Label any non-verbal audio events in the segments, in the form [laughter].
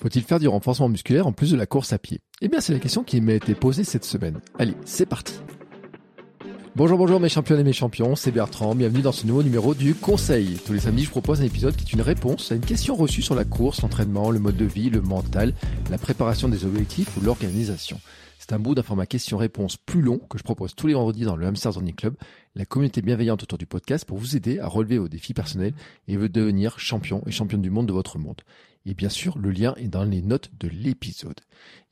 Faut-il faire du renforcement musculaire en plus de la course à pied? Eh bien, c'est la question qui m'a été posée cette semaine. Allez, c'est parti Bonjour, bonjour mes champions et mes champions, c'est Bertrand, bienvenue dans ce nouveau numéro du Conseil. Tous les samedis, je propose un épisode qui est une réponse à une question reçue sur la course, l'entraînement, le mode de vie, le mental, la préparation des objectifs ou l'organisation. C'est un bout d'un format question-réponse plus long que je propose tous les vendredis dans le Hamster Running Club, la communauté bienveillante autour du podcast pour vous aider à relever vos défis personnels et devenir champion et championne du monde de votre monde. Et bien sûr, le lien est dans les notes de l'épisode.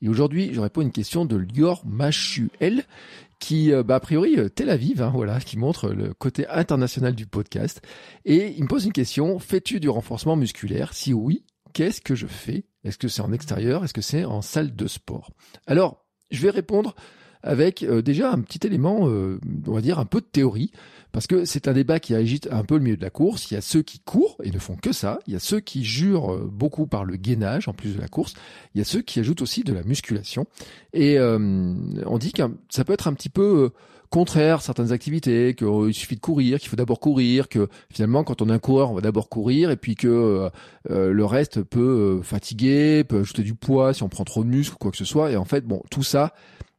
Et aujourd'hui, je réponds à une question de Lior Machuel, qui, euh, bah, a priori, euh, Tel Aviv, hein, voilà, qui montre le côté international du podcast. Et il me pose une question, fais-tu du renforcement musculaire? Si oui, qu'est-ce que je fais? Est-ce que c'est en extérieur? Est-ce que c'est en salle de sport? Alors, je vais répondre avec euh, déjà un petit élément, euh, on va dire un peu de théorie, parce que c'est un débat qui agite un peu le milieu de la course. Il y a ceux qui courent et ne font que ça. Il y a ceux qui jurent euh, beaucoup par le gainage en plus de la course. Il y a ceux qui ajoutent aussi de la musculation. Et on dit que ça peut être un petit peu contraire certaines activités, qu'il suffit de courir, qu'il faut d'abord courir, que finalement quand on est un coureur, on va d'abord courir, et puis que le reste peut fatiguer, peut ajouter du poids si on prend trop de muscles ou quoi que ce soit. Et en fait, bon, tout ça,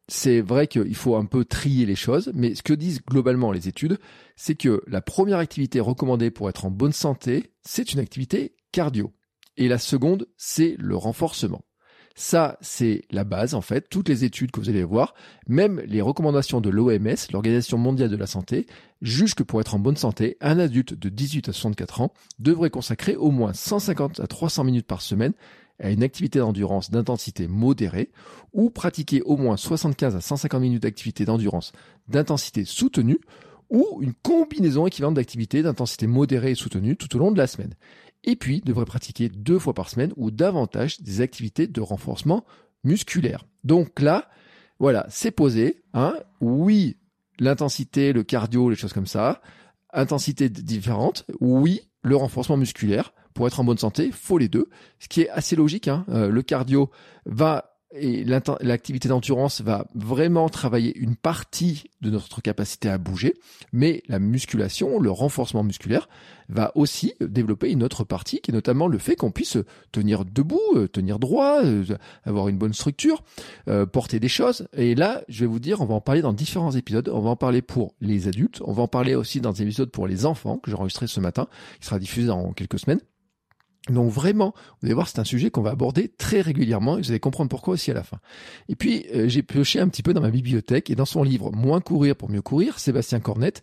c'est vrai qu'il faut un peu trier les choses, mais ce que disent globalement les études, c'est que la première activité recommandée pour être en bonne santé, c'est une activité cardio. Et la seconde, c'est le renforcement. Ça, c'est la base, en fait. Toutes les études que vous allez voir, même les recommandations de l'OMS, l'Organisation mondiale de la santé, jugent que pour être en bonne santé, un adulte de 18 à 64 ans devrait consacrer au moins 150 à 300 minutes par semaine à une activité d'endurance d'intensité modérée ou pratiquer au moins 75 à 150 minutes d'activité d'endurance d'intensité soutenue ou une combinaison équivalente d'activités d'intensité modérée et soutenue tout au long de la semaine. Et puis, devrait pratiquer deux fois par semaine ou davantage des activités de renforcement musculaire. Donc là, voilà, c'est posé. Hein. Oui, l'intensité, le cardio, les choses comme ça. Intensité différente. Oui, le renforcement musculaire pour être en bonne santé, faut les deux. Ce qui est assez logique. Hein. Euh, le cardio va et l'activité d'endurance va vraiment travailler une partie de notre capacité à bouger, mais la musculation, le renforcement musculaire, va aussi développer une autre partie, qui est notamment le fait qu'on puisse tenir debout, euh, tenir droit, euh, avoir une bonne structure, porter des choses. Et là, je vais vous dire, on va en parler dans différents épisodes. On va en parler pour les adultes, on va en parler aussi dans des épisodes pour les enfants que j'ai enregistré ce matin, qui sera diffusé dans quelques semaines. Donc vraiment, vous allez voir, c'est un sujet qu'on va aborder très régulièrement et vous allez comprendre pourquoi aussi à la fin. Et puis, euh, j'ai pioché un petit peu dans ma bibliothèque et dans son livre Moins courir pour mieux courir, Sébastien Cornette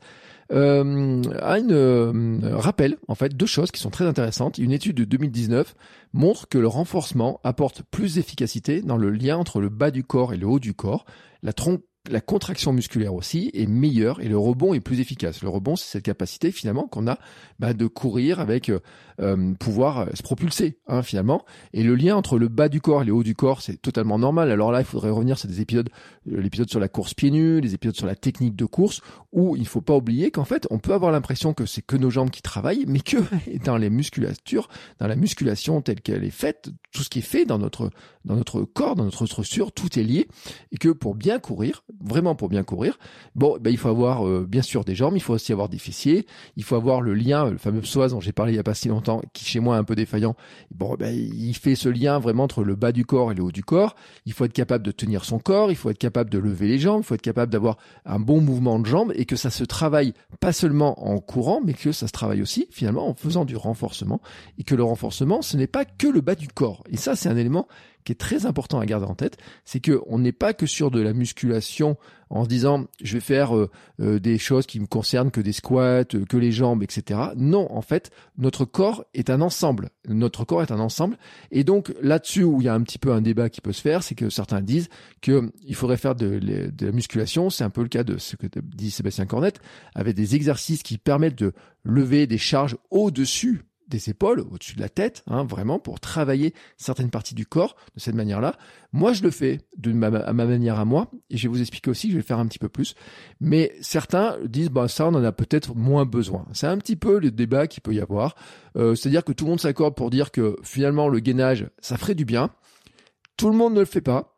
euh, a une euh, rappel en fait deux choses qui sont très intéressantes. Une étude de 2019 montre que le renforcement apporte plus d'efficacité dans le lien entre le bas du corps et le haut du corps. La, trompe la contraction musculaire aussi est meilleure et le rebond est plus efficace. Le rebond, c'est cette capacité finalement qu'on a bah, de courir avec euh, euh, pouvoir euh, se propulser hein, finalement. Et le lien entre le bas du corps et le haut du corps, c'est totalement normal. Alors là, il faudrait revenir sur des épisodes, l'épisode sur la course pieds nus, les épisodes sur la technique de course, où il faut pas oublier qu'en fait, on peut avoir l'impression que c'est que nos jambes qui travaillent, mais que [laughs] dans les musculatures, dans la musculation telle qu'elle est faite, tout ce qui est fait dans notre dans notre corps, dans notre structure, tout est lié, et que pour bien courir, vraiment pour bien courir, bon, ben, il faut avoir euh, bien sûr des jambes, il faut aussi avoir des fessiers, il faut avoir le lien, le fameux psoas dont j'ai parlé il y a pas si longtemps, qui chez moi est un peu défaillant. Bon, ben, il fait ce lien vraiment entre le bas du corps et le haut du corps. Il faut être capable de tenir son corps, il faut être capable de lever les jambes, il faut être capable d'avoir un bon mouvement de jambes et que ça se travaille pas seulement en courant, mais que ça se travaille aussi finalement en faisant du renforcement et que le renforcement, ce n'est pas que le bas du corps. Et ça, c'est un élément qui est très important à garder en tête, c'est que on n'est pas que sur de la musculation en se disant je vais faire euh, euh, des choses qui me concernent que des squats, euh, que les jambes, etc. Non, en fait, notre corps est un ensemble. Notre corps est un ensemble. Et donc là-dessus où il y a un petit peu un débat qui peut se faire, c'est que certains disent que il faudrait faire de, de la musculation. C'est un peu le cas de ce que dit Sébastien Cornette, avec des exercices qui permettent de lever des charges au-dessus des épaules, au-dessus de la tête, hein, vraiment pour travailler certaines parties du corps de cette manière-là. Moi, je le fais de ma, à ma manière à moi, et je vais vous expliquer aussi, je vais faire un petit peu plus. Mais certains disent, bah ça, on en a peut-être moins besoin. C'est un petit peu le débat qu'il peut y avoir. Euh, c'est-à-dire que tout le monde s'accorde pour dire que finalement le gainage, ça ferait du bien. Tout le monde ne le fait pas.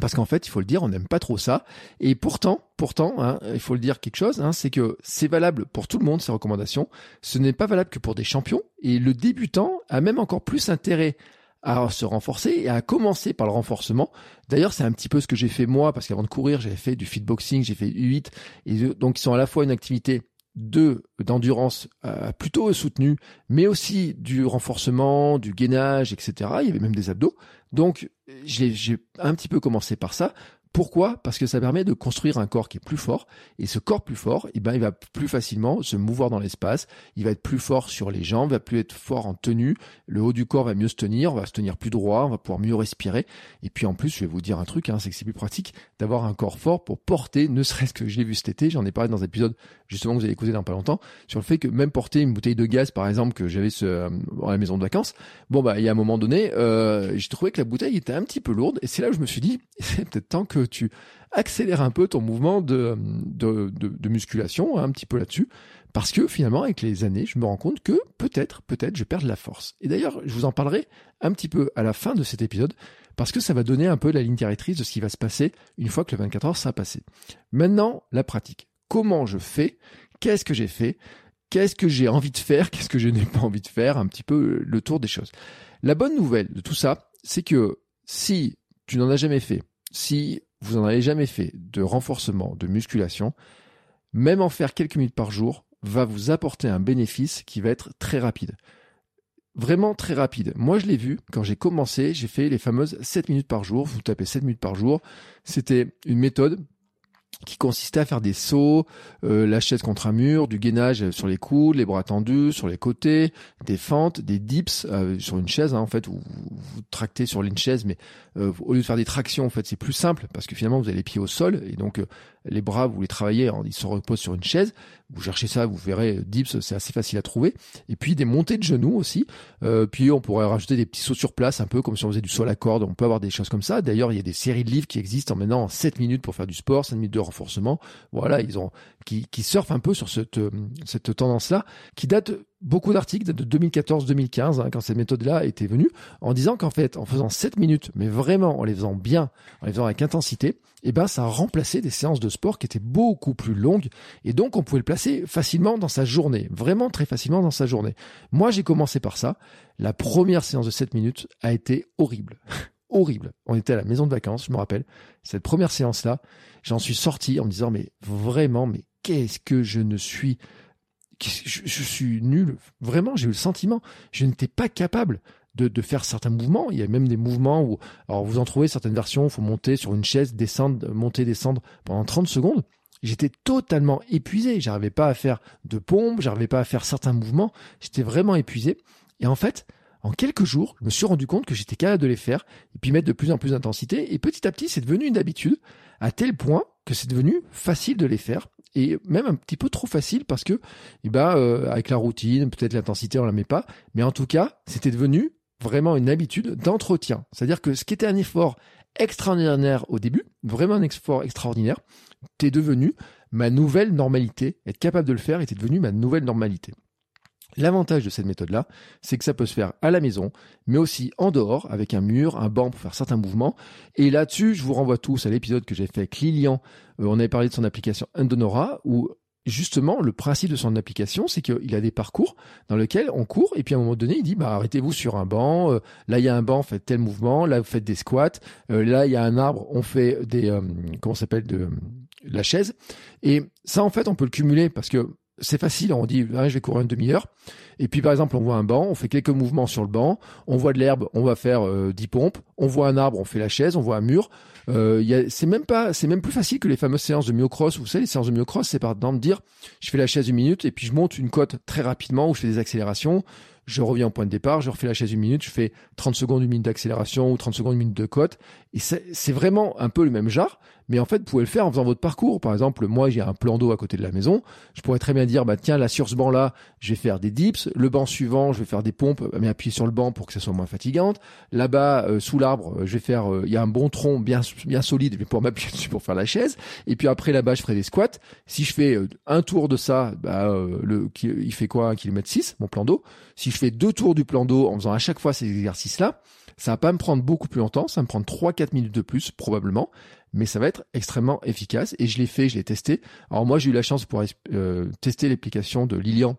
Parce qu'en fait, il faut le dire, on n'aime pas trop ça. Et pourtant, pourtant, hein, il faut le dire quelque chose, hein, c'est que c'est valable pour tout le monde ces recommandations. Ce n'est pas valable que pour des champions. Et le débutant a même encore plus intérêt à se renforcer et à commencer par le renforcement. D'ailleurs, c'est un petit peu ce que j'ai fait moi, parce qu'avant de courir, j'avais fait du fitboxing, j'ai fait U8, et donc ils sont à la fois une activité de d'endurance euh, plutôt soutenue, mais aussi du renforcement, du gainage, etc. Il y avait même des abdos. Donc j'ai un petit peu commencé par ça pourquoi? Parce que ça permet de construire un corps qui est plus fort. Et ce corps plus fort, eh ben, il va plus facilement se mouvoir dans l'espace. Il va être plus fort sur les jambes, va plus être fort en tenue. Le haut du corps va mieux se tenir, on va se tenir plus droit, on va pouvoir mieux respirer. Et puis en plus, je vais vous dire un truc, hein, c'est que c'est plus pratique d'avoir un corps fort pour porter, ne serait-ce que je l'ai vu cet été, j'en ai parlé dans un épisode justement que vous allez écouter dans pas longtemps, sur le fait que même porter une bouteille de gaz, par exemple, que j'avais ce, euh, à la maison de vacances, bon bah il y a un moment donné, euh, j'ai trouvé que la bouteille était un petit peu lourde. Et c'est là où je me suis dit, [laughs] c'est peut-être temps que tu accélères un peu ton mouvement de, de, musculation, hein, un petit peu là-dessus, parce que finalement, avec les années, je me rends compte que peut-être, peut-être, je perds de la force. Et d'ailleurs, je vous en parlerai un petit peu à la fin de cet épisode, parce que ça va donner un peu la ligne directrice de ce qui va se passer une fois que le 24 heures sera passé. Maintenant, la pratique. Comment je fais? Qu'est-ce que j'ai fait? Qu'est-ce que j'ai envie de faire? Qu'est-ce que je n'ai pas envie de faire? Un petit peu le tour des choses. La bonne nouvelle de tout ça, c'est que si tu n'en as jamais fait, si vous n'en avez jamais fait de renforcement, de musculation, même en faire quelques minutes par jour va vous apporter un bénéfice qui va être très rapide. Vraiment très rapide. Moi, je l'ai vu quand j'ai commencé, j'ai fait les fameuses 7 minutes par jour. Vous tapez 7 minutes par jour. C'était une méthode qui consistait à faire des sauts, euh, la chaise contre un mur, du gainage sur les coudes, les bras tendus sur les côtés, des fentes, des dips euh, sur une chaise hein, en fait où vous, tractez sur une chaise, mais euh, au lieu de faire des tractions en fait c'est plus simple parce que finalement vous avez les pieds au sol et donc les bras vous les travaillez, ils se reposent sur une chaise. Vous cherchez ça, vous verrez dips c'est assez facile à trouver. Et puis des montées de genoux aussi. puis on pourrait rajouter des petits sauts sur place un peu comme si on faisait du sol à corde. On peut avoir des choses comme ça. D'ailleurs il y a des séries de livres qui existent en maintenant en 7 minutes pour faire du sport, 7 minutes de renforcement. Voilà, ils ont qui, surfent un peu sur cette, euh, cette tendance-là, qui date beaucoup d'articles de 2014-2015 hein, quand cette méthode-là était venue, en disant qu'en fait, en faisant 7 minutes, mais vraiment en les faisant bien, en les faisant avec intensité, eh ben ça a remplacé des séances de sport qui étaient beaucoup plus longues et donc on pouvait le placer facilement dans sa journée, vraiment très facilement dans sa journée. Moi, j'ai commencé par ça. La première séance de 7 minutes a été horrible. Horrible. On était à la maison de vacances, je me rappelle. Cette première séance-là, j'en suis sorti en me disant, mais vraiment, mais qu'est-ce que je ne suis, je, je suis nul. Vraiment, j'ai eu le sentiment, je n'étais pas capable de, de, faire certains mouvements. Il y a même des mouvements où, alors vous en trouvez certaines versions, il faut monter sur une chaise, descendre, monter, descendre pendant 30 secondes. J'étais totalement épuisé. J'arrivais pas à faire de pompe, j'arrivais pas à faire certains mouvements. J'étais vraiment épuisé. Et en fait, en quelques jours, je me suis rendu compte que j'étais capable de les faire et puis mettre de plus en plus d'intensité. Et petit à petit, c'est devenu une habitude à tel point que c'est devenu facile de les faire et même un petit peu trop facile parce que, eh ben, euh, avec la routine, peut-être l'intensité, on la met pas, mais en tout cas, c'était devenu vraiment une habitude d'entretien. C'est-à-dire que ce qui était un effort extraordinaire au début, vraiment un effort extraordinaire, était devenu ma nouvelle normalité. Être capable de le faire était devenu ma nouvelle normalité. L'avantage de cette méthode-là, c'est que ça peut se faire à la maison, mais aussi en dehors, avec un mur, un banc pour faire certains mouvements. Et là-dessus, je vous renvoie tous à l'épisode que j'ai fait avec Lilian. Euh, on avait parlé de son application Endonora, où justement, le principe de son application, c'est qu'il a des parcours dans lesquels on court, et puis à un moment donné, il dit, bah, arrêtez-vous sur un banc, euh, là, il y a un banc, faites tel mouvement, là, vous faites des squats, euh, là, il y a un arbre, on fait des, comment s'appelle, de la chaise. Et ça, en fait, on peut le cumuler parce que c'est facile, on dit je vais courir une demi-heure. Et puis par exemple, on voit un banc, on fait quelques mouvements sur le banc, on voit de l'herbe, on va faire euh, 10 pompes, on voit un arbre, on fait la chaise, on voit un mur. Euh, c'est même pas, c'est même plus facile que les fameuses séances de myocross. Vous savez, les séances de myocross, c'est par exemple dire, je fais la chaise une minute et puis je monte une côte très rapidement où je fais des accélérations je reviens au point de départ, je refais la chaise une minute, je fais 30 secondes, une minute d'accélération ou 30 secondes, une minute de côte. Et c'est vraiment un peu le même genre, mais en fait, vous pouvez le faire en faisant votre parcours. Par exemple, moi, j'ai un plan d'eau à côté de la maison. Je pourrais très bien dire, bah, tiens, là, sur ce banc-là, je vais faire des dips. Le banc suivant, je vais faire des pompes, mais appuyer sur le banc pour que ça soit moins fatigante. Là-bas, euh, sous l'arbre, je vais faire, euh, il y a un bon tronc bien, bien solide, je vais pouvoir m'appuyer [laughs] dessus pour faire la chaise. Et puis après, là-bas, je ferai des squats. Si je fais euh, un tour de ça, bah, le, il fait quoi? Un kilomètre 6, mon plan d'eau. Si je fais deux tours du plan d'eau en faisant à chaque fois ces exercices-là, ça va pas me prendre beaucoup plus longtemps, ça va me prendre 3-4 minutes de plus probablement, mais ça va être extrêmement efficace et je l'ai fait, je l'ai testé. Alors moi j'ai eu la chance de pouvoir euh, tester l'application de Lilian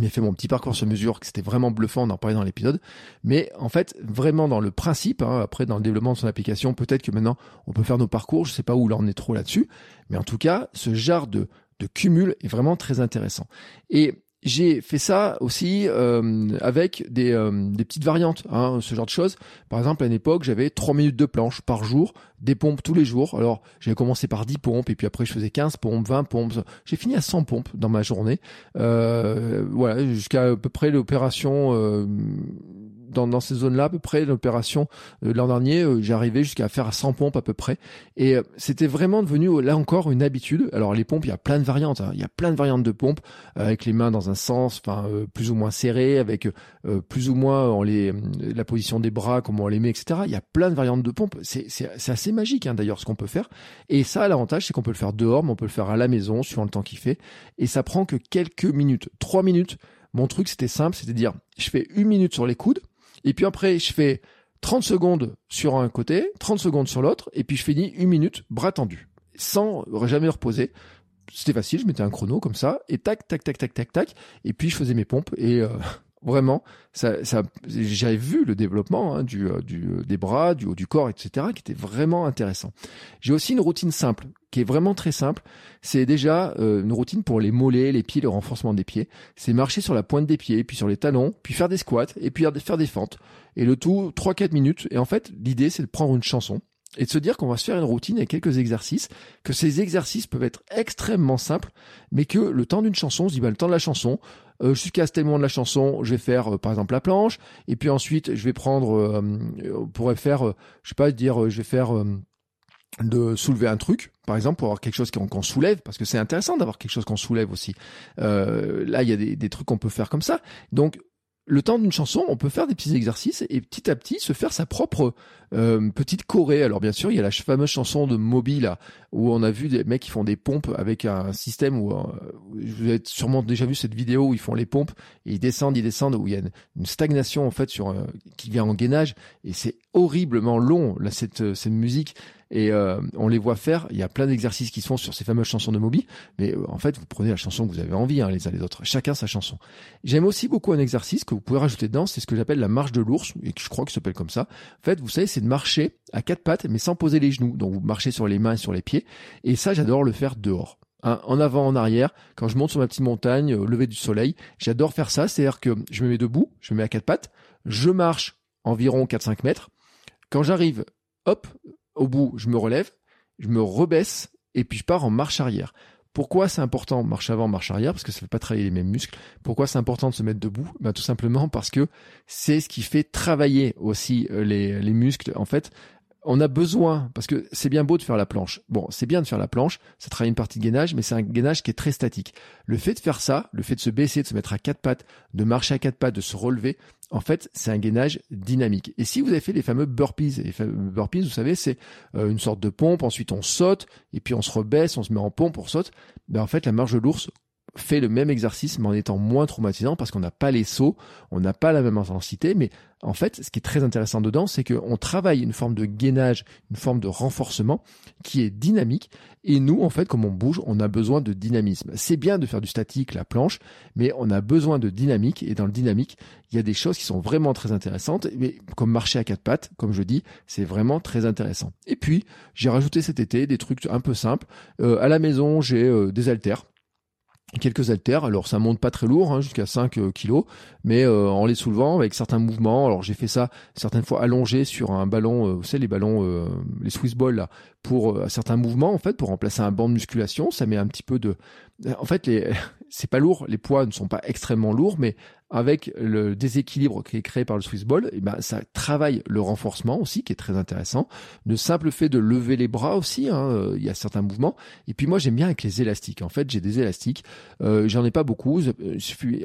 il fait mon petit parcours sur mesure, que c'était vraiment bluffant, on en parlait dans l'épisode. Mais en fait, vraiment dans le principe, hein, après dans le développement de son application, peut-être que maintenant on peut faire nos parcours, je sais pas où là on est trop là-dessus, mais en tout cas, ce genre de cumul est vraiment très intéressant. Et j'ai fait ça aussi euh, avec des, euh, des, petites variantes, hein, ce genre de choses. Par exemple, à une époque, j'avais 3 minutes de planche par jour, des pompes tous les jours. Alors, j'avais commencé par 10 pompes, et puis après, je faisais 15 pompes, 20 pompes. J'ai fini à 100 pompes dans ma journée. Euh, voilà, jusqu'à à peu près l'opération euh, dans, dans ces zones-là, à peu près, l'opération euh, l'an dernier, euh, arrivé jusqu'à faire 100 pompes à peu près. Et euh, c'était vraiment devenu, là encore, une habitude. Alors les pompes, il y a plein de variantes. Hein. Il y a plein de variantes de pompes, avec les mains dans un sens, enfin plus ou moins serrées, avec plus ou moins les, la position des bras, comment on les met, etc. Il y a plein de variantes de pompes. C'est assez magique hein, d'ailleurs ce qu'on peut faire. Et ça, l'avantage, c'est qu'on peut le faire dehors, mais on peut le faire à la maison, suivant le temps qu'il fait. Et ça prend que quelques minutes, trois minutes. Mon truc, c'était simple, c'était dire, je fais une minute sur les coudes, et puis après, je fais 30 secondes sur un côté, 30 secondes sur l'autre, et puis je finis une minute, bras tendu, sans jamais reposer. C'était facile, je mettais un chrono comme ça, et tac, tac, tac, tac, tac, tac, et puis je faisais mes pompes, et euh, vraiment, ça, ça, j'avais vu le développement hein, du, euh, du, euh, des bras, du haut du corps, etc., qui était vraiment intéressant. J'ai aussi une routine simple, qui est vraiment très simple. C'est déjà euh, une routine pour les mollets, les pieds, le renforcement des pieds. C'est marcher sur la pointe des pieds, puis sur les talons, puis faire des squats, et puis faire des fentes. Et le tout, 3-4 minutes. Et en fait, l'idée, c'est de prendre une chanson et de se dire qu'on va se faire une routine avec quelques exercices, que ces exercices peuvent être extrêmement simples, mais que le temps d'une chanson, on se dit, bah, le temps de la chanson, euh, jusqu'à ce moment de la chanson, je vais faire euh, par exemple la planche, et puis ensuite je vais prendre, euh, on pourrait faire, je sais pas dire, je vais faire de soulever un truc, par exemple, pour avoir quelque chose qu'on soulève, parce que c'est intéressant d'avoir quelque chose qu'on soulève aussi. là, il y a des, des trucs qu'on peut faire comme ça. Donc, le temps d'une chanson, on peut faire des petits exercices et petit à petit se faire sa propre euh, petite choré. Alors bien sûr, il y a la fameuse chanson de Moby là, où on a vu des mecs qui font des pompes avec un système où, euh, vous avez sûrement déjà vu cette vidéo où ils font les pompes et ils descendent, ils descendent, où il y a une, stagnation en fait sur euh, qui vient en gainage et c'est horriblement long là cette cette musique et euh, on les voit faire. Il y a plein d'exercices qui se font sur ces fameuses chansons de Moby, mais euh, en fait, vous prenez la chanson que vous avez envie, hein, les uns les autres. Chacun sa chanson. J'aime aussi beaucoup un exercice que vous pouvez rajouter dedans, c'est ce que j'appelle la marche de l'ours, et je crois que s'appelle comme ça. En fait, vous savez, c'est de marcher à quatre pattes, mais sans poser les genoux. Donc, vous marchez sur les mains et sur les pieds. Et ça, j'adore le faire dehors. Hein, en avant, en arrière, quand je monte sur ma petite montagne, au lever du soleil, j'adore faire ça. C'est-à-dire que je me mets debout, je me mets à quatre pattes, je marche environ 4-5 mètres. Quand j'arrive, hop, au bout, je me relève, je me rebaisse et puis je pars en marche arrière. Pourquoi c'est important marche avant, marche arrière Parce que ça fait pas travailler les mêmes muscles. Pourquoi c'est important de se mettre debout? Ben, Tout simplement parce que c'est ce qui fait travailler aussi euh, les, les muscles. En fait, on a besoin, parce que c'est bien beau de faire la planche. Bon, c'est bien de faire la planche, ça travaille une partie de gainage, mais c'est un gainage qui est très statique. Le fait de faire ça, le fait de se baisser, de se mettre à quatre pattes, de marcher à quatre pattes, de se relever, en fait, c'est un gainage dynamique. Et si vous avez fait les fameux burpees, les burpees, vous savez, c'est euh, une sorte de pompe, ensuite on saute, et puis on se rebaisse, on se met en pompe, on saute, ben en fait, la marche de l'ours fait le même exercice mais en étant moins traumatisant parce qu'on n'a pas les sauts, on n'a pas la même intensité, mais en fait, ce qui est très intéressant dedans, c'est qu'on travaille une forme de gainage, une forme de renforcement qui est dynamique. Et nous, en fait, comme on bouge, on a besoin de dynamisme. C'est bien de faire du statique, la planche, mais on a besoin de dynamique. Et dans le dynamique, il y a des choses qui sont vraiment très intéressantes. Mais comme marcher à quatre pattes, comme je dis, c'est vraiment très intéressant. Et puis, j'ai rajouté cet été des trucs un peu simples. Euh, à la maison, j'ai euh, des haltères quelques haltères. Alors ça monte pas très lourd, hein, jusqu'à 5 euh, kilos, mais euh, en les soulevant avec certains mouvements. Alors j'ai fait ça certaines fois allongé sur un ballon, euh, vous savez les ballons, les Swiss balls là, pour certains mouvements en fait, pour remplacer un banc de musculation. Ça met un petit peu de, en fait les, c'est pas lourd, les poids ne sont pas extrêmement lourds, mais avec le déséquilibre qui est créé par le Swiss ball, eh ben ça travaille le renforcement aussi, qui est très intéressant. Le simple fait de lever les bras aussi, hein, il y a certains mouvements. Et puis moi j'aime bien avec les élastiques. En fait j'ai des élastiques. Euh, J'en ai pas beaucoup.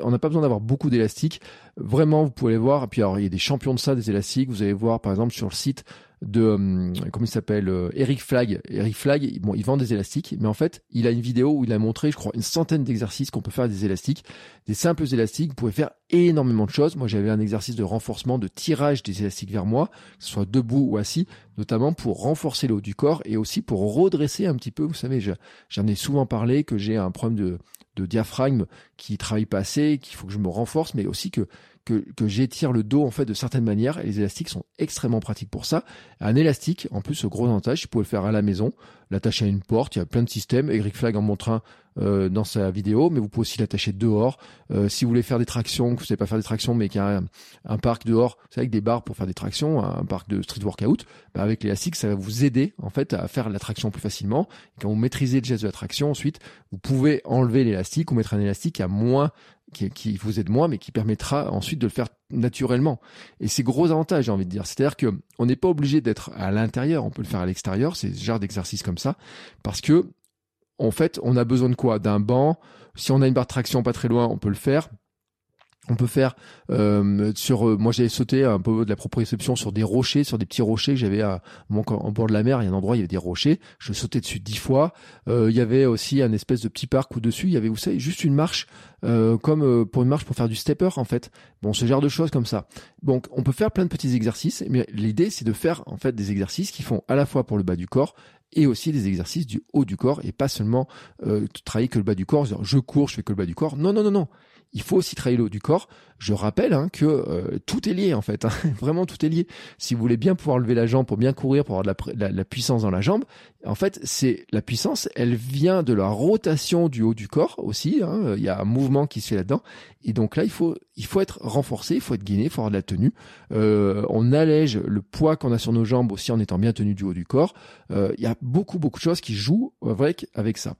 On n'a pas besoin d'avoir beaucoup d'élastiques. Vraiment, vous pouvez les voir. Et puis alors, il y a des champions de ça, des élastiques. Vous allez voir, par exemple, sur le site de euh, comment il s'appelle euh, Eric Flag. Eric Flag, bon, il vend des élastiques, mais en fait, il a une vidéo où il a montré, je crois, une centaine d'exercices qu'on peut faire des élastiques, des simples élastiques. Vous pouvez faire énormément de choses. Moi, j'avais un exercice de renforcement, de tirage des élastiques vers moi, que ce soit debout ou assis, notamment pour renforcer le haut du corps et aussi pour redresser un petit peu. Vous savez, j'en ai souvent parlé que j'ai un problème de de diaphragme qui travaille pas assez, qu'il faut que je me renforce, mais aussi que que, que j'étire le dos en fait de certaines manières et les élastiques sont extrêmement pratiques pour ça. Un élastique, en plus, gros avantage, je pouvais le faire à la maison, l'attacher à une porte, il y a plein de systèmes. Eric Flag en montre un euh, dans sa vidéo, mais vous pouvez aussi l'attacher dehors. Euh, si vous voulez faire des tractions, que vous savez pas faire des tractions, mais qu'il y a un, parc dehors, c'est avec des barres pour faire des tractions, un parc de street workout, bah avec l'élastique, ça va vous aider en fait à faire la traction plus facilement. Et quand vous maîtrisez le geste de la traction, ensuite, vous pouvez enlever l'élastique ou mettre un élastique à moins qui, vous aide moins, mais qui permettra ensuite de le faire naturellement. Et c'est gros avantage, j'ai envie de dire. C'est-à-dire que on n'est pas obligé d'être à l'intérieur, on peut le faire à l'extérieur, c'est ce genre d'exercice comme ça, parce que en fait, on a besoin de quoi? D'un banc. Si on a une barre de traction pas très loin, on peut le faire. On peut faire euh, sur. Euh, moi, j'avais sauté un peu de la proprioception sur des rochers, sur des petits rochers que j'avais à en bord de la mer. Il y a un endroit, il y avait des rochers. Je sautais dessus dix fois. Euh, il y avait aussi un espèce de petit parc où dessus, il y avait, vous savez, juste une marche, comme pour une marche pour faire du stepper en fait. Bon, ce genre de choses comme ça. Donc, on peut faire plein de petits exercices, mais l'idée, c'est de faire en fait des exercices qui font à la fois pour le bas du corps et aussi des exercices du haut du corps et pas seulement travailler que le bas du corps. je cours, je fais que le bas du corps. Non, non, non, non il faut aussi travailler le haut du corps. Je rappelle hein, que euh, tout est lié en fait, hein. [laughs] vraiment tout est lié. Si vous voulez bien pouvoir lever la jambe pour bien courir, pour avoir de la, puissance dans la jambe, en fait, c'est la puissance, elle vient de la rotation du haut du corps aussi. Hein. Il y a un mouvement qui se fait là-dedans, et donc là, il faut il faut être renforcé, il faut être gainé, il faut avoir de la tenue. Euh, on allège le poids qu'on a sur nos jambes aussi en étant bien tenu du haut du corps. Euh, il y a beaucoup beaucoup de choses qui jouent avec avec ça.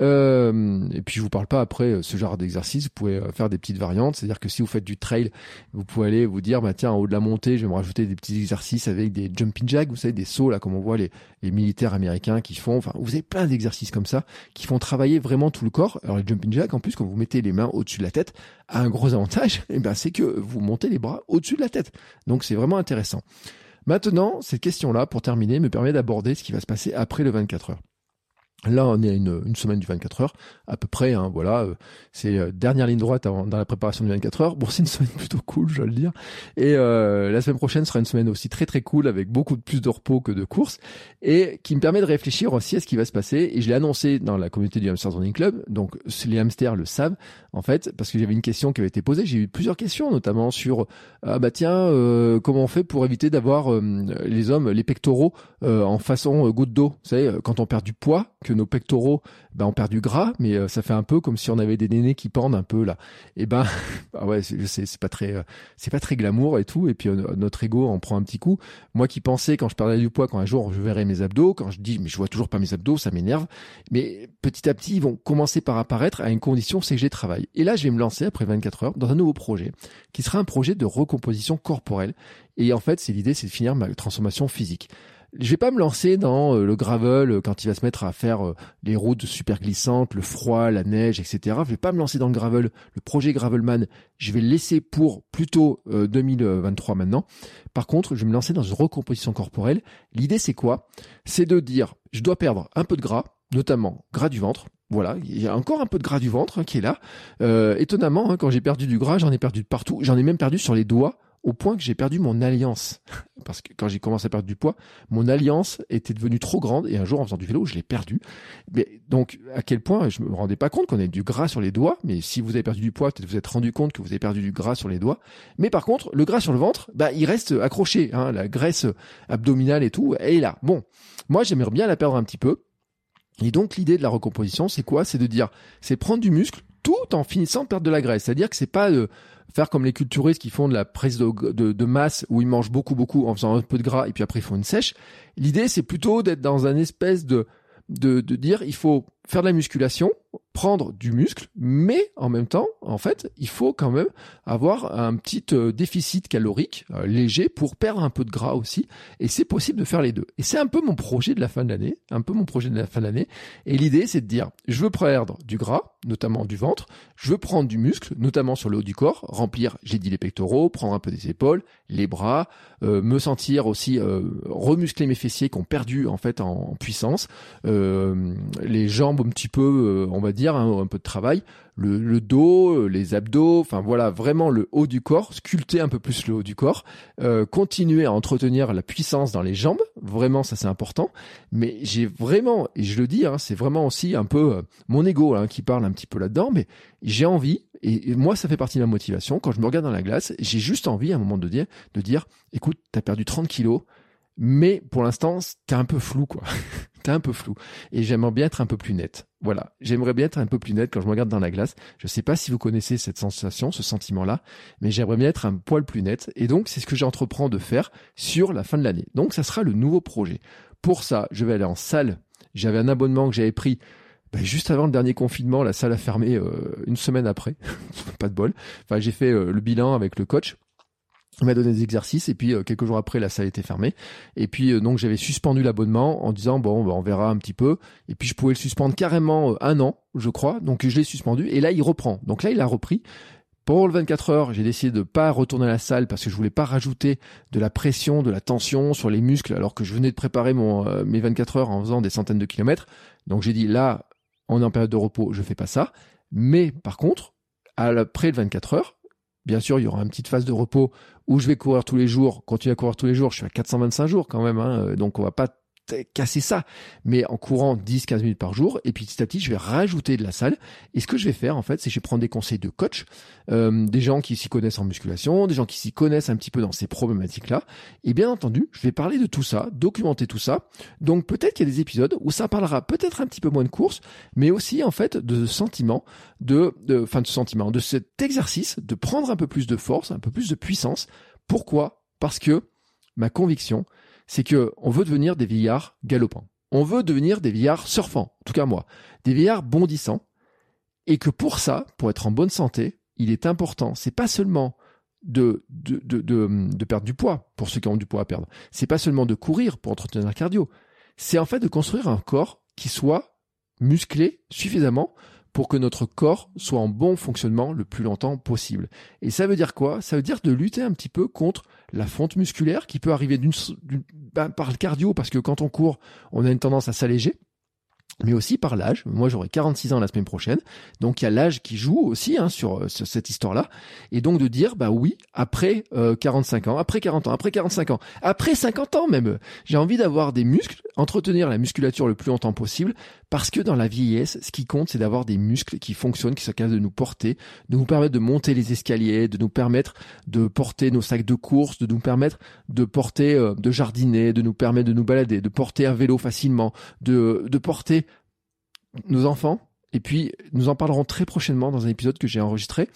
et puis je vous parle pas après ce genre d'exercice. Vous pouvez faire des petites variantes, c'est-à-dire que si vous faites du trail, vous pouvez aller vous dire, bah tiens, en haut de la montée, je vais me rajouter des petits exercices avec des jumping jacks, vous savez, des sauts là, comme on voit les, les militaires américains qui font. Enfin, vous avez plein d'exercices comme ça qui font travailler vraiment tout le corps. Alors les jumping jacks, en plus, quand vous mettez les mains au-dessus de la tête, a un gros avantage, eh ben c'est que vous montez les bras au-dessus de la tête. Donc c'est vraiment intéressant. Maintenant, cette question-là, pour terminer, me permet d'aborder ce qui va se passer après le 24 heures. Là, on est à une, une, semaine du 24 heures, à peu près. Hein, voilà, euh, c'est euh, dernière ligne droite dans la préparation du 24 heures. Bon, [laughs] c'est une semaine plutôt cool, je dois le dire. Et euh, la semaine prochaine sera une semaine aussi très très cool, avec beaucoup de plus de repos que de courses, et qui me permet de réfléchir aussi à ce qui va se passer. Et je l'ai annoncé dans la communauté du Hamster Running Club. Donc, les hamsters le savent, en fait, parce que j'avais une question qui avait été posée. J'ai eu plusieurs questions, notamment sur ah bah tiens, euh, comment on fait pour éviter d'avoir les hommes les pectoraux en façon goutte d'eau? Vous savez, quand on perd du poids que nos pectoraux, ben, on perd du gras, mais euh, ça fait un peu comme si on avait des nénés qui pendent un peu là. Et ben, bah [laughs] ouais, c'est, c'est pas très, euh, c'est pas très glamour et tout. Et puis euh, notre ego en prend un petit coup. Moi qui pensais quand je perdais du poids, quand un jour je verrais mes abdos, quand je dis mais je vois toujours pas mes abdos, ça m'énerve. Mais petit à petit, ils vont commencer par apparaître à une condition, c'est que j'ai travail. Et là, je vais me lancer après 24 heures dans un nouveau projet, qui sera un projet de recomposition corporelle. Et en fait, c'est l'idée, c'est de finir ma transformation physique je vais pas me lancer dans euh, le gravel euh, quand il va se mettre à faire euh, les routes super glissantes, le froid, la neige, etc. Je vais pas me lancer dans le gravel, le projet Gravelman. Je vais le laisser pour plutôt 2023 maintenant. Par contre, je vais me lancer dans une recomposition corporelle. L'idée, c'est quoi? C'est de dire, je dois perdre un peu de gras, notamment gras du ventre. Voilà, il y a encore un peu de gras du ventre hein, qui est là. étonnamment, hein, quand j'ai perdu du gras, j'en ai perdu de partout. J'en ai même perdu sur les doigts au point que j'ai perdu mon alliance. [laughs] Parce que quand j'ai commencé à perdre du poids, mon alliance était devenue trop grande et un jour en faisant du vélo, je l'ai perdu. Mais donc, à quel point je me rendais pas compte qu'on avait du gras sur les doigts. Mais si vous avez perdu du poids, peut-être vous êtes rendu compte que vous avez perdu du gras sur les doigts. Mais par contre, le gras sur le ventre, bah, il reste accroché. Hein, la graisse abdominale et tout, elle est là. Bon, moi, j'aimerais bien la perdre un petit peu. Et donc, l'idée de la recomposition, c'est quoi? C'est de dire, c'est prendre du muscle tout en finissant de perdre de la graisse. C'est-à-dire que c'est pas de faire comme les culturistes qui font de la prise de, de, de, masse où ils mangent beaucoup beaucoup en faisant un peu de gras et puis après ils font une sèche. L'idée c'est plutôt d'être dans un espèce de de, de dire il faut faire de la musculation, prendre du muscle, mais en même temps, en fait, il faut quand même avoir un petit euh, déficit calorique euh, léger pour perdre un peu de gras aussi. Et c'est possible de faire les deux. Et c'est un peu mon projet de la fin de l'année, un peu mon projet de la fin de l'année. Et l'idée, c'est de dire, je veux perdre du gras, notamment du ventre, je veux prendre du muscle, notamment sur le haut du corps, remplir, j'ai dit les pectoraux, prendre un peu des épaules, les bras, euh, me sentir aussi remuscler mes fessiers qui ont perdu en fait en, puissance, les jambes un petit peu, euh, on va dire, hein, un peu de travail, le, dos, euh, les abdos, enfin voilà, vraiment le haut du corps, sculpter un peu plus le haut du corps, euh, continuer à entretenir la puissance dans les jambes, vraiment ça c'est important, mais j'ai vraiment, et je le dis, hein, c'est vraiment aussi un peu mon ego hein, qui parle un petit peu là-dedans, mais j'ai envie, et, moi ça fait partie de ma motivation, quand je me regarde dans la glace, j'ai juste envie à un moment de dire, de dire, écoute, t'as perdu 30 kilos, mais pour l'instant, t'es un peu flou, quoi. [laughs] t'es un peu flou. Et j'aimerais bien être un peu plus net. Voilà. J'aimerais bien être un peu plus net quand je me regarde dans la glace. Je sais pas si vous connaissez cette sensation, ce sentiment-là, mais j'aimerais bien être un poil plus net. Et donc, c'est ce que j'entreprends de faire sur la fin de l'année. Donc, ça sera le nouveau projet. Pour ça, je vais aller en salle. J'avais un abonnement que j'avais pris ben, juste avant le dernier confinement, la salle a fermé euh, une semaine après. [laughs] pas de bol. Enfin, j'ai fait euh, le bilan avec le coach il m'a donné des exercices et puis euh, quelques jours après la salle était fermée et puis euh, donc j'avais suspendu l'abonnement en disant bon bah, on verra un petit peu. Et puis je pouvais le suspendre carrément euh, un an je crois. Donc je l'ai suspendu et là il reprend. Donc là il a repris. Pour le 24 heures, j'ai décidé de pas retourner à la salle parce que je voulais pas rajouter de la pression, de la tension sur les muscles alors que je venais de préparer mon mes 24 heures en faisant des centaines de kilomètres. Donc j'ai dit là, on est en période de repos, je fais pas ça. Mais par contre, après le 24 heures, Bien sûr, il y aura une petite phase de repos où je vais courir tous les jours, continuer à courir tous les jours. Je suis à 425 jours quand même, hein, donc on va pas casser ça, mais en courant 10-15 minutes par jour, et puis petit à petit, je vais rajouter de la salle. Et ce que je vais faire, en fait, c'est que je vais prendre des conseils de coach, euh, des gens qui s'y connaissent en musculation, des gens qui s'y connaissent un petit peu dans ces problématiques-là. Et bien entendu, je vais parler de tout ça, documenter tout ça. Donc peut-être qu'il y a des épisodes où ça parlera peut-être un petit peu moins de course, mais aussi en fait de sentiment, de, de, enfin de sentiment, de cet exercice, de prendre un peu plus de force, un peu plus de puissance. Pourquoi? Parce que ma conviction, c'est que on veut devenir des vieillards galopants. On veut devenir des vieillards surfants, en tout cas moi, des vieillards bondissants, et que pour ça, pour être en bonne santé, il est important, c'est pas seulement de, de, de, de, perdre du poids, pour ceux qui ont du poids à perdre, c'est pas seulement de courir pour entretenir le cardio, c'est en fait de construire un corps qui soit musclé suffisamment pour que notre corps soit en bon fonctionnement le plus longtemps possible. Et ça veut dire quoi? Ça veut dire de lutter un petit peu contre la fonte musculaire qui peut arriver d'une, ben, par le cardio, parce que quand on court, on a une tendance à s'alléger mais aussi par l'âge. Moi, j'aurai 46 ans la semaine prochaine, donc il y a l'âge qui joue aussi hein, sur, euh, sur, cette histoire-là, et donc de dire bah oui, après 45 euh, ans, après 40 ans, après 45 ans, après 50 ans même, j'ai envie d'avoir des muscles, entretenir la musculature le plus longtemps possible, parce que dans la vieillesse, ce qui compte, c'est d'avoir des muscles qui fonctionnent, qui sont capables de nous porter, de nous permettre de monter les escaliers, de nous permettre de porter nos sacs de course, de nous permettre de porter, euh, de jardiner, de nous permettre de nous balader, de porter un vélo facilement, de, de porter nos enfants. Et puis, nous en parlerons très prochainement dans un épisode que j'ai enregistré.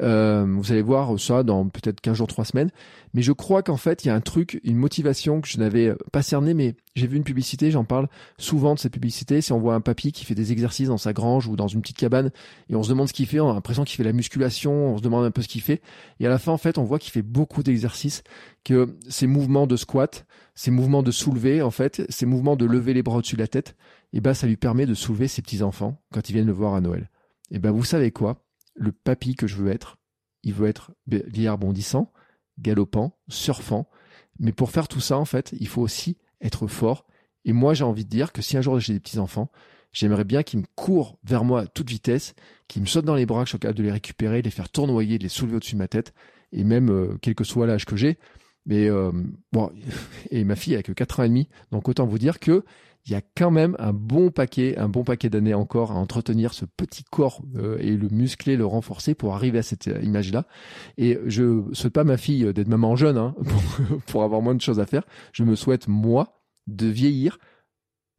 Euh, vous allez voir ça dans peut-être 15 jours, 3 semaines. Mais je crois qu'en fait, il y a un truc, une motivation que je n'avais pas cerné, mais j'ai vu une publicité, j'en parle souvent de cette publicité. Si on voit un papy qui fait des exercices dans sa grange ou dans une petite cabane, et on se demande ce qu'il fait, on a l'impression qu'il fait la musculation, on se demande un peu ce qu'il fait. Et à la fin, en fait, on voit qu'il fait beaucoup d'exercices, que ces mouvements de squat, ces mouvements de soulever, en fait, ces mouvements de lever les bras au-dessus de la tête, et ben ça lui permet de soulever ses petits enfants quand ils viennent le voir à Noël. Et ben vous savez quoi? Le papy que je veux être, il veut être vieillard bondissant, galopant, surfant. Mais pour faire tout ça, en fait, il faut aussi être fort. Et moi, j'ai envie de dire que si un jour j'ai des petits enfants, j'aimerais bien qu'ils me courent vers moi à toute vitesse, qu'ils me sautent dans les bras, que je sois capable de les récupérer, de les faire tournoyer, de les soulever au-dessus de ma tête, et même euh, quel que soit l'âge que j'ai. Mais euh, bon, [laughs] et ma fille a que 4 ans et demi, donc autant vous dire que il y a quand même un bon paquet, un bon paquet d'années encore à entretenir ce petit corps euh, et le muscler, le renforcer pour arriver à cette euh, image-là. Et je souhaite pas ma fille d'être maman jeune hein, [laughs] pour, pour avoir moins de choses à faire. Je me souhaite moi de vieillir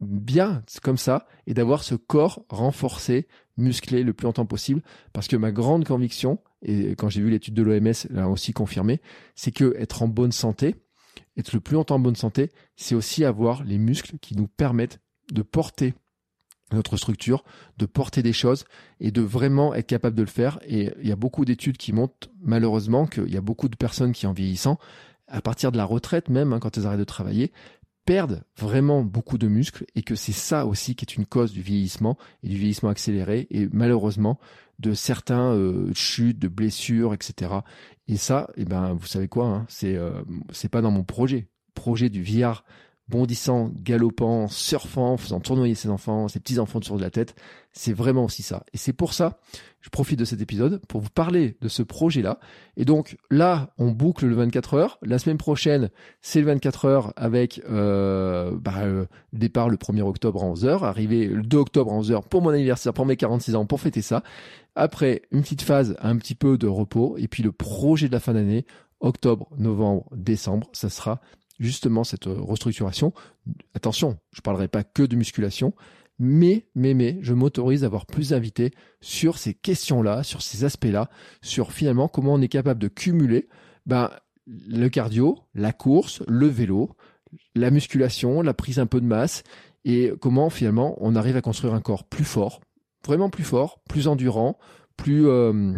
bien comme ça et d'avoir ce corps renforcé, musclé le plus longtemps possible. Parce que ma grande conviction, et quand j'ai vu l'étude de l'OMS l'a aussi confirmé, c'est que être en bonne santé, être le plus longtemps en bonne santé, c'est aussi avoir les muscles qui nous permettent de porter notre structure, de porter des choses et de vraiment être capable de le faire. Et il y a beaucoup d'études qui montrent malheureusement qu'il y a beaucoup de personnes qui en vieillissant, à partir de la retraite même, hein, quand elles arrêtent de travailler, perdent vraiment beaucoup de muscles et que c'est ça aussi qui est une cause du vieillissement et du vieillissement accéléré et malheureusement de certains euh, chutes, de blessures, etc. Et ça, eh ben, vous savez quoi, hein, c'est euh, c'est pas dans mon projet. Projet du vieillard bondissant, galopant, surfant, faisant tournoyer ses enfants, ses petits-enfants autour de la tête. C'est vraiment aussi ça. Et c'est pour ça, je profite de cet épisode pour vous parler de ce projet-là. Et donc là, on boucle le 24 heures. La semaine prochaine, c'est le 24 heures avec euh, bah, euh, départ le 1er octobre à 11h, arrivé le 2 octobre à 11h pour mon anniversaire, pour mes 46 ans, pour fêter ça. Après, une petite phase, un petit peu de repos. Et puis le projet de la fin d'année, octobre, novembre, décembre, ça sera justement cette euh, restructuration. Attention, je parlerai pas que de musculation, mais, mais, mais, je m'autorise à avoir plus d'invités sur ces questions-là, sur ces aspects-là, sur finalement comment on est capable de cumuler ben, le cardio, la course, le vélo, la musculation, la prise un peu de masse, et comment finalement on arrive à construire un corps plus fort, vraiment plus fort, plus endurant, plus, euh,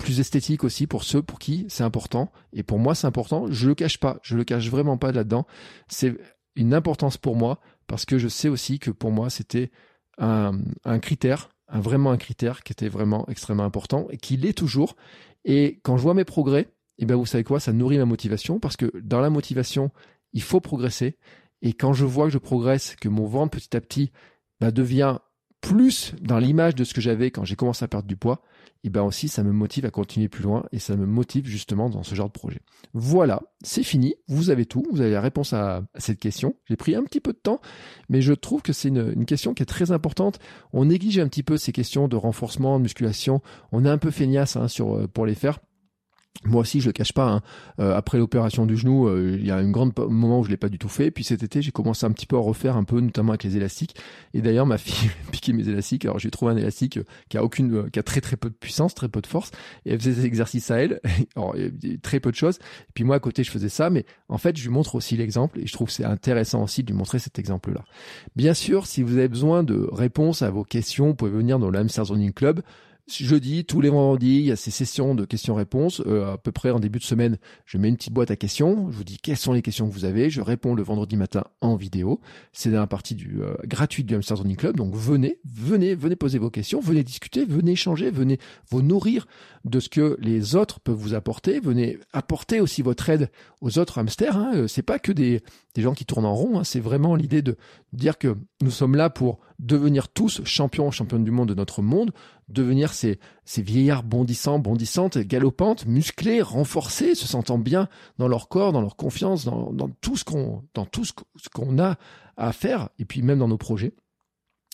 plus esthétique aussi pour ceux pour qui c'est important. Et pour moi, c'est important. Je le cache pas. Je le cache vraiment pas là-dedans. C'est une importance pour moi parce que je sais aussi que pour moi, c'était un, critère, un, vraiment un critère qui était vraiment extrêmement important et qui l'est toujours. Et quand je vois mes progrès, et eh ben vous savez quoi, ça nourrit ma motivation parce que dans la motivation, il faut progresser. Et quand je vois que je progresse, que mon ventre petit à petit bah, devient plus dans l'image de ce que j'avais quand j'ai commencé à perdre du poids, et ben aussi ça me motive à continuer plus loin et ça me motive justement dans ce genre de projet. Voilà, c'est fini, vous avez tout, vous avez la réponse à, cette question. J'ai pris un petit peu de temps, mais je trouve que c'est une, question qui est très importante. On néglige un petit peu ces questions de renforcement, de musculation. On est un peu feignasse hein, sur, euh, pour les faire. Moi aussi, je le cache pas. Hein. Euh, après l'opération du genou, euh, il y a un grand moment où je l'ai pas du tout fait. Puis cet été, j'ai commencé un petit peu à refaire un peu, notamment avec les élastiques. Et d'ailleurs, ma [laughs] fille piqué mes élastiques. Alors j'ai trouvé un élastique qui a aucune, euh, qui a très très peu de puissance, très peu de force. Et elle faisait des exercices à elle. [laughs] Alors très peu de choses. Et puis moi à côté, je faisais ça. Mais en fait, je lui montre aussi l'exemple. Et je trouve c'est intéressant aussi de lui montrer cet exemple-là. Bien sûr, si vous avez besoin de réponses à vos questions, vous pouvez venir dans l'Amsterdam Zoning Club jeudi, tous les vendredis, il y a ces sessions de questions-réponses. Euh, à peu près en début de semaine, je mets une petite boîte à questions. Je vous dis quelles sont les questions que vous avez. Je réponds le vendredi matin en vidéo. C'est la partie du euh, gratuite du Hamster Zoning Club. Donc venez, venez, venez poser vos questions, venez discuter, venez échanger, venez vous nourrir de ce que les autres peuvent vous apporter. Venez apporter aussi votre aide aux autres hamsters. Hein. Euh, c'est pas que des, des gens qui tournent en rond. Hein. C'est vraiment l'idée de dire que nous sommes là pour devenir tous champions, championnes du monde de notre monde, devenir ces, vieillards bondissants, bondissantes, galopantes, musclés, renforcés, se sentant bien dans leur corps, dans leur confiance, dans tout ce qu'on, dans tout ce qu'on a à faire, et puis même dans nos projets.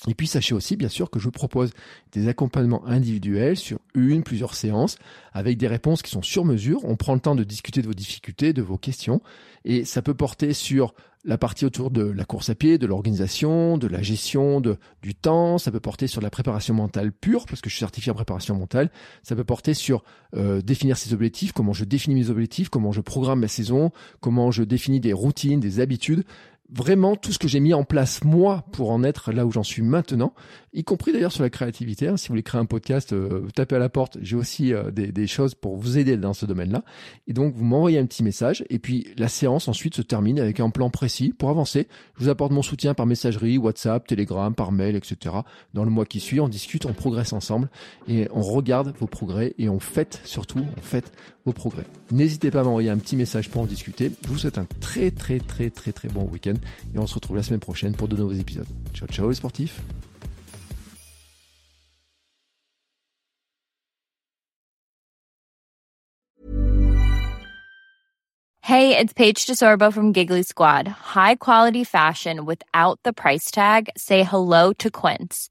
Et puis sachez aussi bien sûr que je propose des accompagnements individuels sur une, plusieurs séances, avec des réponses qui sont sur mesure. On prend le temps de discuter de vos difficultés, de vos questions, et ça peut porter sur la partie autour de la course à pied, de l'organisation, de la gestion du temps, ça peut porter sur la préparation mentale pure, parce que je suis certifié en préparation mentale, ça peut porter sur euh, définir ses objectifs, comment je définis mes objectifs, comment je programme ma saison, comment je définis des routines, des habitudes, vraiment tout ce que j'ai mis en place moi pour en être là où j'en suis maintenant, y compris d'ailleurs sur la créativité. Hein. Si vous voulez créer un podcast, euh, tapez à la porte. J'ai aussi euh, des, des, choses pour vous aider dans ce domaine-là. Et donc vous m'envoyez un petit message et puis la séance ensuite se termine avec un plan précis pour avancer. Je vous apporte mon soutien par messagerie, WhatsApp, Telegram, par mail, etc. Dans le mois qui suit, on discute, on progresse ensemble et on regarde vos progrès et on fête surtout, on fête vos progrès. N'hésitez pas à m'envoyer un petit message pour en discuter. Je vous souhaite un très très très très très bon week-end et on se retrouve la semaine prochaine pour de nouveaux épisodes. Ciao ciao les sportifs Hey, it's Paige DeSorbo from Giggly Squad. High quality fashion without the price tag. Say hello to Quince.